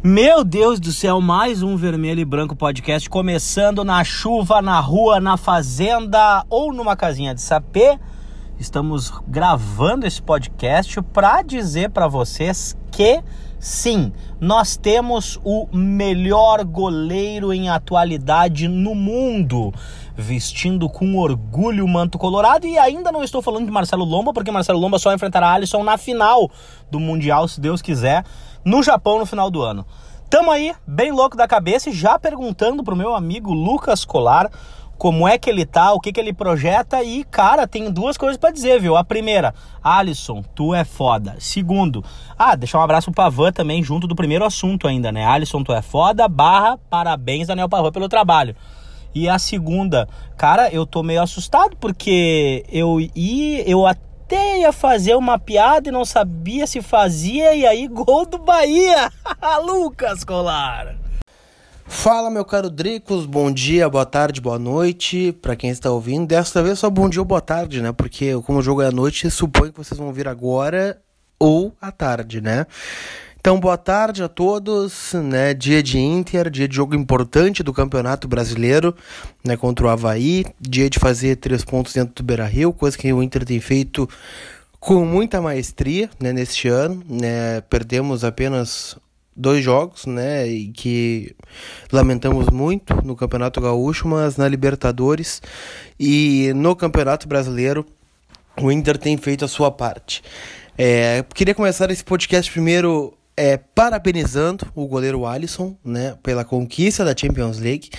Meu Deus do céu, mais um Vermelho e Branco podcast começando na chuva, na rua, na fazenda ou numa casinha de sapê. Estamos gravando esse podcast para dizer para vocês que sim, nós temos o melhor goleiro em atualidade no mundo, vestindo com orgulho o manto colorado e ainda não estou falando de Marcelo Lomba, porque Marcelo Lomba só enfrentará Alisson na final do Mundial, se Deus quiser no Japão no final do ano. Tamo aí, bem louco da cabeça e já perguntando pro meu amigo Lucas Colar como é que ele tá, o que que ele projeta e, cara, tem duas coisas para dizer, viu? A primeira, Alisson, tu é foda. Segundo, ah, deixar um abraço pro Pavan também, junto do primeiro assunto ainda, né? Alisson, tu é foda, barra, parabéns, Daniel Pavan, pelo trabalho. E a segunda, cara, eu tô meio assustado porque eu e eu até ia fazer uma piada e não sabia se fazia, e aí gol do Bahia! Lucas Colar! Fala, meu caro Dricos, bom dia, boa tarde, boa noite para quem está ouvindo. Desta vez só bom dia ou boa tarde, né? Porque como o jogo é à noite, suponho que vocês vão vir agora ou à tarde, né? Então, boa tarde a todos, né? Dia de Inter, dia de jogo importante do Campeonato Brasileiro, né? Contra o Havaí, dia de fazer três pontos dentro do Beira-Rio, coisa que o Inter tem feito com muita maestria, né? Neste ano, né? Perdemos apenas dois jogos, né? E que lamentamos muito no Campeonato Gaúcho, mas na Libertadores e no Campeonato Brasileiro o Inter tem feito a sua parte. É, queria começar esse podcast primeiro é, parabenizando o goleiro Alisson né, pela conquista da Champions League.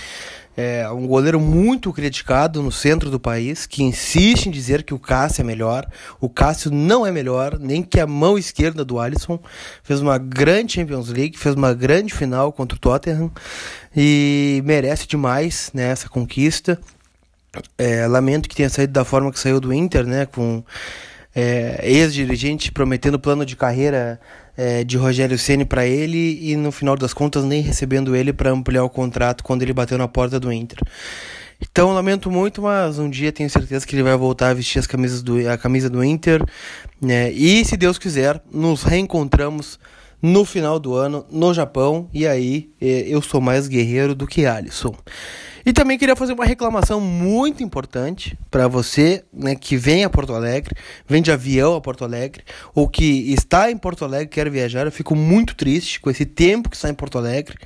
É um goleiro muito criticado no centro do país, que insiste em dizer que o Cássio é melhor. O Cássio não é melhor, nem que a mão esquerda do Alisson. Fez uma grande Champions League, fez uma grande final contra o Tottenham e merece demais né, essa conquista. É, lamento que tenha saído da forma que saiu do Inter, né, com é, ex-dirigente prometendo plano de carreira é, de Rogério Ceni para ele e no final das contas nem recebendo ele para ampliar o contrato quando ele bateu na porta do Inter. Então lamento muito, mas um dia tenho certeza que ele vai voltar a vestir as camisas do, a camisa do Inter. Né? E se Deus quiser, nos reencontramos no final do ano no Japão. E aí é, eu sou mais guerreiro do que Alisson. E também queria fazer uma reclamação muito importante para você né, que vem a Porto Alegre, vem de avião a Porto Alegre, ou que está em Porto Alegre quer viajar. Eu fico muito triste com esse tempo que está em Porto Alegre,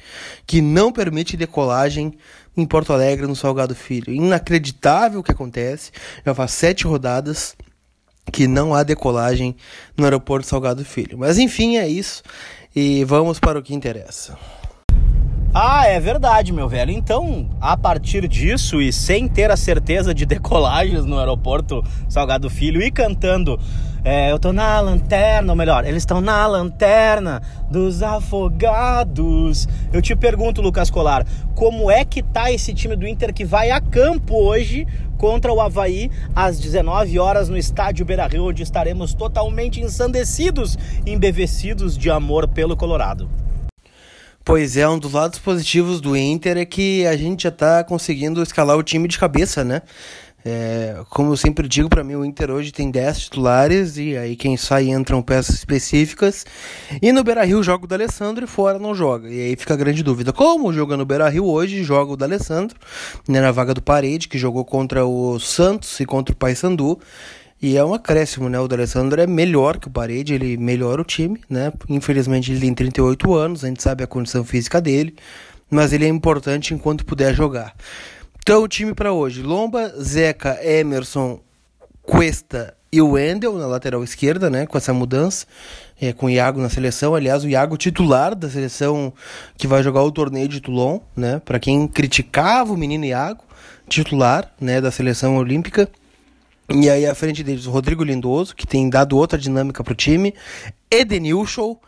que não permite decolagem em Porto Alegre no Salgado Filho. Inacreditável o que acontece. Já faz sete rodadas que não há decolagem no aeroporto Salgado Filho. Mas enfim, é isso. E vamos para o que interessa. Ah, é verdade, meu velho. Então, a partir disso e sem ter a certeza de decolagens no aeroporto Salgado Filho e cantando é, Eu tô na lanterna, ou melhor, eles estão na lanterna dos afogados. Eu te pergunto, Lucas Colar, como é que tá esse time do Inter que vai a campo hoje contra o Havaí às 19 horas no estádio Beira-Rio, onde estaremos totalmente ensandecidos, embevecidos de amor pelo Colorado? Pois é, um dos lados positivos do Inter é que a gente já está conseguindo escalar o time de cabeça, né? É, como eu sempre digo, para mim o Inter hoje tem 10 titulares e aí quem sai entram peças específicas. E no Beira-Rio joga o D'Alessandro e fora não joga. E aí fica a grande dúvida. Como joga no Beira-Rio hoje, joga o D'Alessandro, né, na vaga do Parede, que jogou contra o Santos e contra o Paysandu. E é um acréscimo, né? O D'Alessandro é melhor que o Parede, ele melhora o time, né? Infelizmente ele tem 38 anos, a gente sabe a condição física dele, mas ele é importante enquanto puder jogar. Então o time para hoje, Lomba, Zeca, Emerson, Cuesta e o Wendel na lateral esquerda, né? Com essa mudança, é, com o Iago na seleção. Aliás, o Iago titular da seleção que vai jogar o torneio de Toulon, né? Para quem criticava o menino Iago, titular, né? Da seleção olímpica. E aí à frente deles o Rodrigo Lindoso, que tem dado outra dinâmica pro time, Edenilson,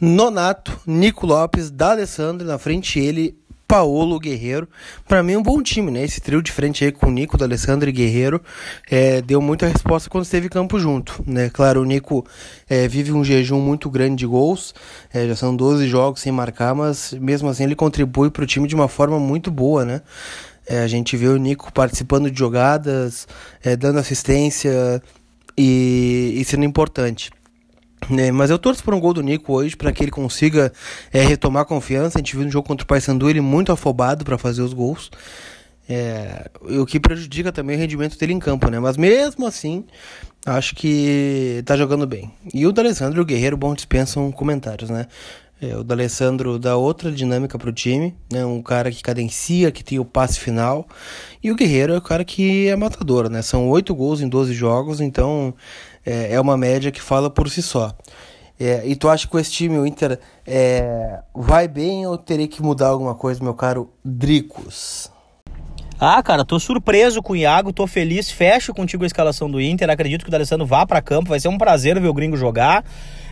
Nonato, Nico Lopes, D'Alessandro, na frente ele, Paulo Guerreiro. Para mim um bom time, né? Esse trio de frente aí com o Nico, D'Alessandro e Guerreiro é, deu muita resposta quando esteve campo junto, né? Claro, o Nico é, vive um jejum muito grande de gols, é, já são 12 jogos sem marcar, mas mesmo assim ele contribui para o time de uma forma muito boa, né? É, a gente vê o Nico participando de jogadas, é, dando assistência e, e, sendo importante. É, mas eu torço por um gol do Nico hoje para que ele consiga é, retomar confiança. A gente viu no jogo contra o Paysandu ele muito afobado para fazer os gols. É, o que prejudica também o rendimento dele em campo, né? Mas mesmo assim, acho que tá jogando bem. E o D'Alessandro e o Guerreiro, bom, dispensam comentários, né? É, o D'Alessandro dá outra dinâmica pro time, né? Um cara que cadencia, que tem o passe final. E o Guerreiro é o cara que é matador, né? São oito gols em 12 jogos, então é, é uma média que fala por si só. É, e tu acha que com esse time o Inter é, vai bem ou teria que mudar alguma coisa, meu caro Dricos? Ah, cara, tô surpreso com o Iago, tô feliz, fecho contigo a escalação do Inter, acredito que o D'Alessandro vá para campo, vai ser um prazer ver o gringo jogar.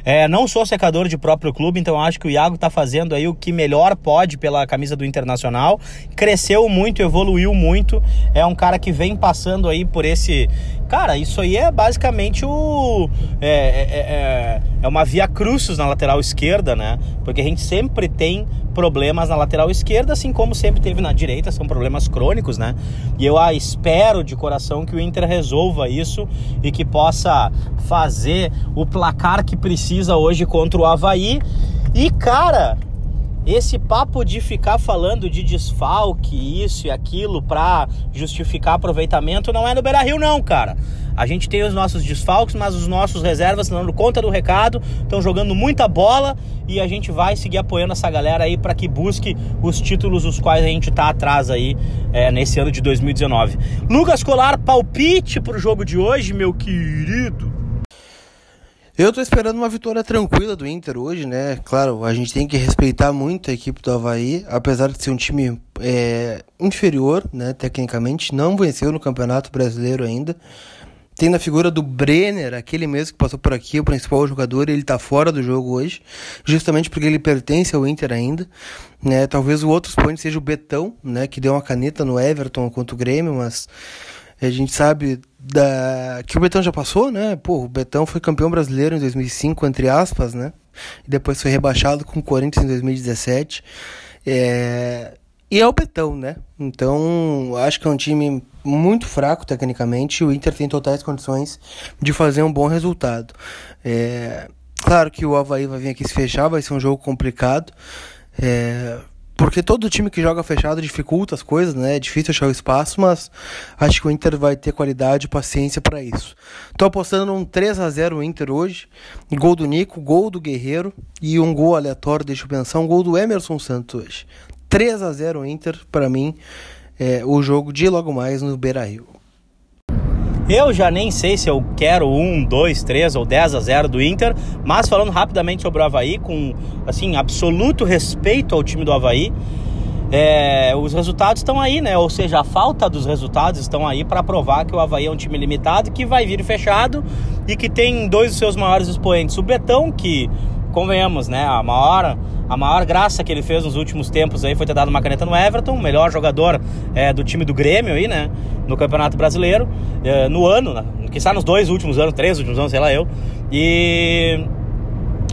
É, não sou secador de próprio clube, então acho que o Iago tá fazendo aí o que melhor pode pela camisa do Internacional. Cresceu muito, evoluiu muito. É um cara que vem passando aí por esse. Cara, isso aí é basicamente o. É, é, é, é uma via crucis na lateral esquerda, né? Porque a gente sempre tem problemas na lateral esquerda, assim como sempre teve na direita, são problemas crônicos, né? E eu ah, espero de coração que o Inter resolva isso e que possa fazer o placar que precisa hoje contra o Havaí. E, cara, esse papo de ficar falando de desfalque, isso e aquilo para justificar aproveitamento não é no Beira Rio, não, cara. A gente tem os nossos desfalques, mas os nossos reservas dando conta do recado, estão jogando muita bola e a gente vai seguir apoiando essa galera aí para que busque os títulos os quais a gente tá atrás aí é, nesse ano de 2019. Lucas Colar, palpite pro jogo de hoje, meu querido. Eu tô esperando uma vitória tranquila do Inter hoje, né? Claro, a gente tem que respeitar muito a equipe do Havaí, apesar de ser um time é, inferior, né, tecnicamente, não venceu no Campeonato Brasileiro ainda. Tem na figura do Brenner, aquele mesmo que passou por aqui, o principal jogador, ele tá fora do jogo hoje, justamente porque ele pertence ao Inter ainda, né? Talvez o outro expoente seja o Betão, né, que deu uma caneta no Everton contra o Grêmio, mas a gente sabe da que o Betão já passou, né? Pô, o Betão foi campeão brasileiro em 2005, entre aspas, né? E depois foi rebaixado com o Corinthians em 2017. É... E é o Betão, né? Então, acho que é um time muito fraco tecnicamente, o Inter tem totais condições de fazer um bom resultado. É, claro que o Havaí vai vir aqui se fechar, vai ser um jogo complicado. É, porque todo time que joga fechado dificulta as coisas, né? É difícil achar o espaço, mas acho que o Inter vai ter qualidade e paciência para isso. Tô apostando num 3 a 0 Inter hoje. Gol do Nico, gol do Guerreiro e um gol aleatório, deixa eu pensar, um gol do Emerson Santos hoje. 3 a 0 Inter, para mim é, o jogo de logo mais no Beira Rio. Eu já nem sei se eu quero 1, 2, 3 ou 10 a 0 do Inter, mas falando rapidamente sobre o Havaí, com assim, absoluto respeito ao time do Havaí, é, os resultados estão aí, né? Ou seja, a falta dos resultados estão aí para provar que o Havaí é um time limitado, que vai vir fechado e que tem dois dos seus maiores expoentes. O Betão, que convenhamos, né? A maior, a maior graça que ele fez nos últimos tempos aí foi ter dado uma caneta no Everton, o melhor jogador é, do time do Grêmio aí, né? No Campeonato Brasileiro, é, no ano, né? que está nos dois últimos anos, três últimos anos, sei lá eu. E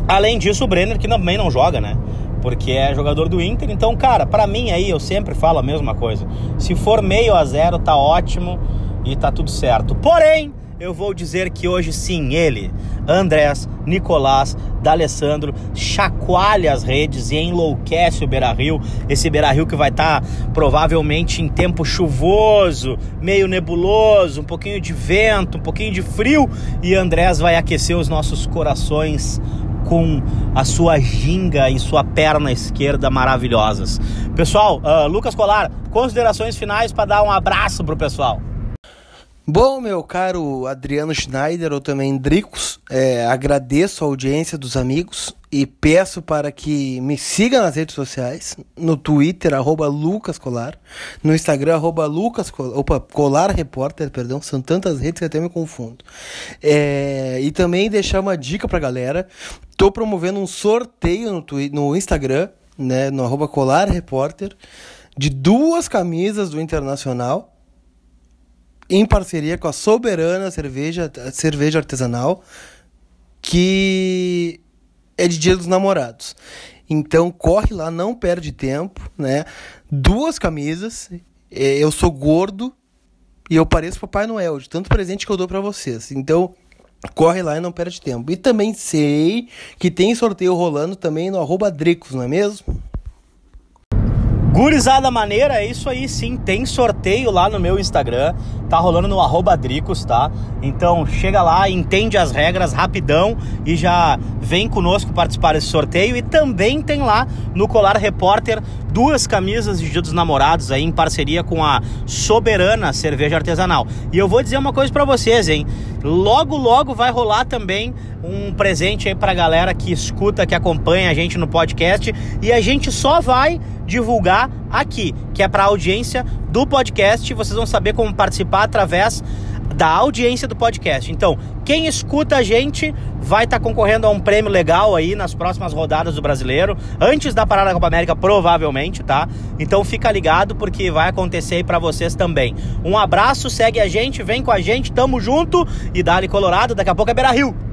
além disso, o Brenner que também não joga, né? Porque é jogador do Inter. Então, cara, para mim aí eu sempre falo a mesma coisa. Se for meio a zero, tá ótimo e tá tudo certo. Porém, eu vou dizer que hoje sim, ele, Andrés, Nicolás, D'Alessandro, chacoalha as redes e enlouquece o Beira-Rio. Esse Beira-Rio que vai estar tá, provavelmente em tempo chuvoso, meio nebuloso, um pouquinho de vento, um pouquinho de frio. E Andrés vai aquecer os nossos corações com a sua ginga e sua perna esquerda maravilhosas. Pessoal, uh, Lucas Colar, considerações finais para dar um abraço pro pessoal. Bom, meu caro Adriano Schneider, ou também Dricos, é, agradeço a audiência dos amigos e peço para que me siga nas redes sociais, no Twitter, arroba Lucas Colar, no Instagram, arroba Lucas Colar, opa, Colar Repórter, perdão, são tantas redes que até me confundo. É, e também deixar uma dica pra galera, tô promovendo um sorteio no, Twitter, no Instagram, né, no arroba Colar Repórter, de duas camisas do Internacional, em parceria com a Soberana Cerveja, cerveja Artesanal, que é de Dia dos Namorados. Então corre lá, não perde tempo, né? Duas camisas. É, eu sou gordo e eu pareço Papai Noel, de tanto presente que eu dou para vocês. Então Corre lá e não perde tempo. E também sei que tem sorteio rolando também no arroba Dricos, não é mesmo? Gurizada maneira, é isso aí sim, tem sorteio lá no meu Instagram, tá rolando no arroba Dricos, tá? Então chega lá, entende as regras rapidão e já vem conosco participar desse sorteio. E também tem lá no Colar Repórter duas camisas de Dia dos Namorados aí em parceria com a Soberana Cerveja Artesanal. E eu vou dizer uma coisa para vocês, hein? Logo, logo vai rolar também um presente aí pra galera que escuta, que acompanha a gente no podcast. E a gente só vai divulgar aqui, que é para a audiência do podcast. Vocês vão saber como participar através da audiência do podcast. Então, quem escuta a gente vai estar tá concorrendo a um prêmio legal aí nas próximas rodadas do Brasileiro, antes da parada da Copa América, provavelmente, tá? Então fica ligado porque vai acontecer aí para vocês também. Um abraço, segue a gente, vem com a gente, tamo junto e dá-lhe Colorado, daqui a pouco é Beira Rio.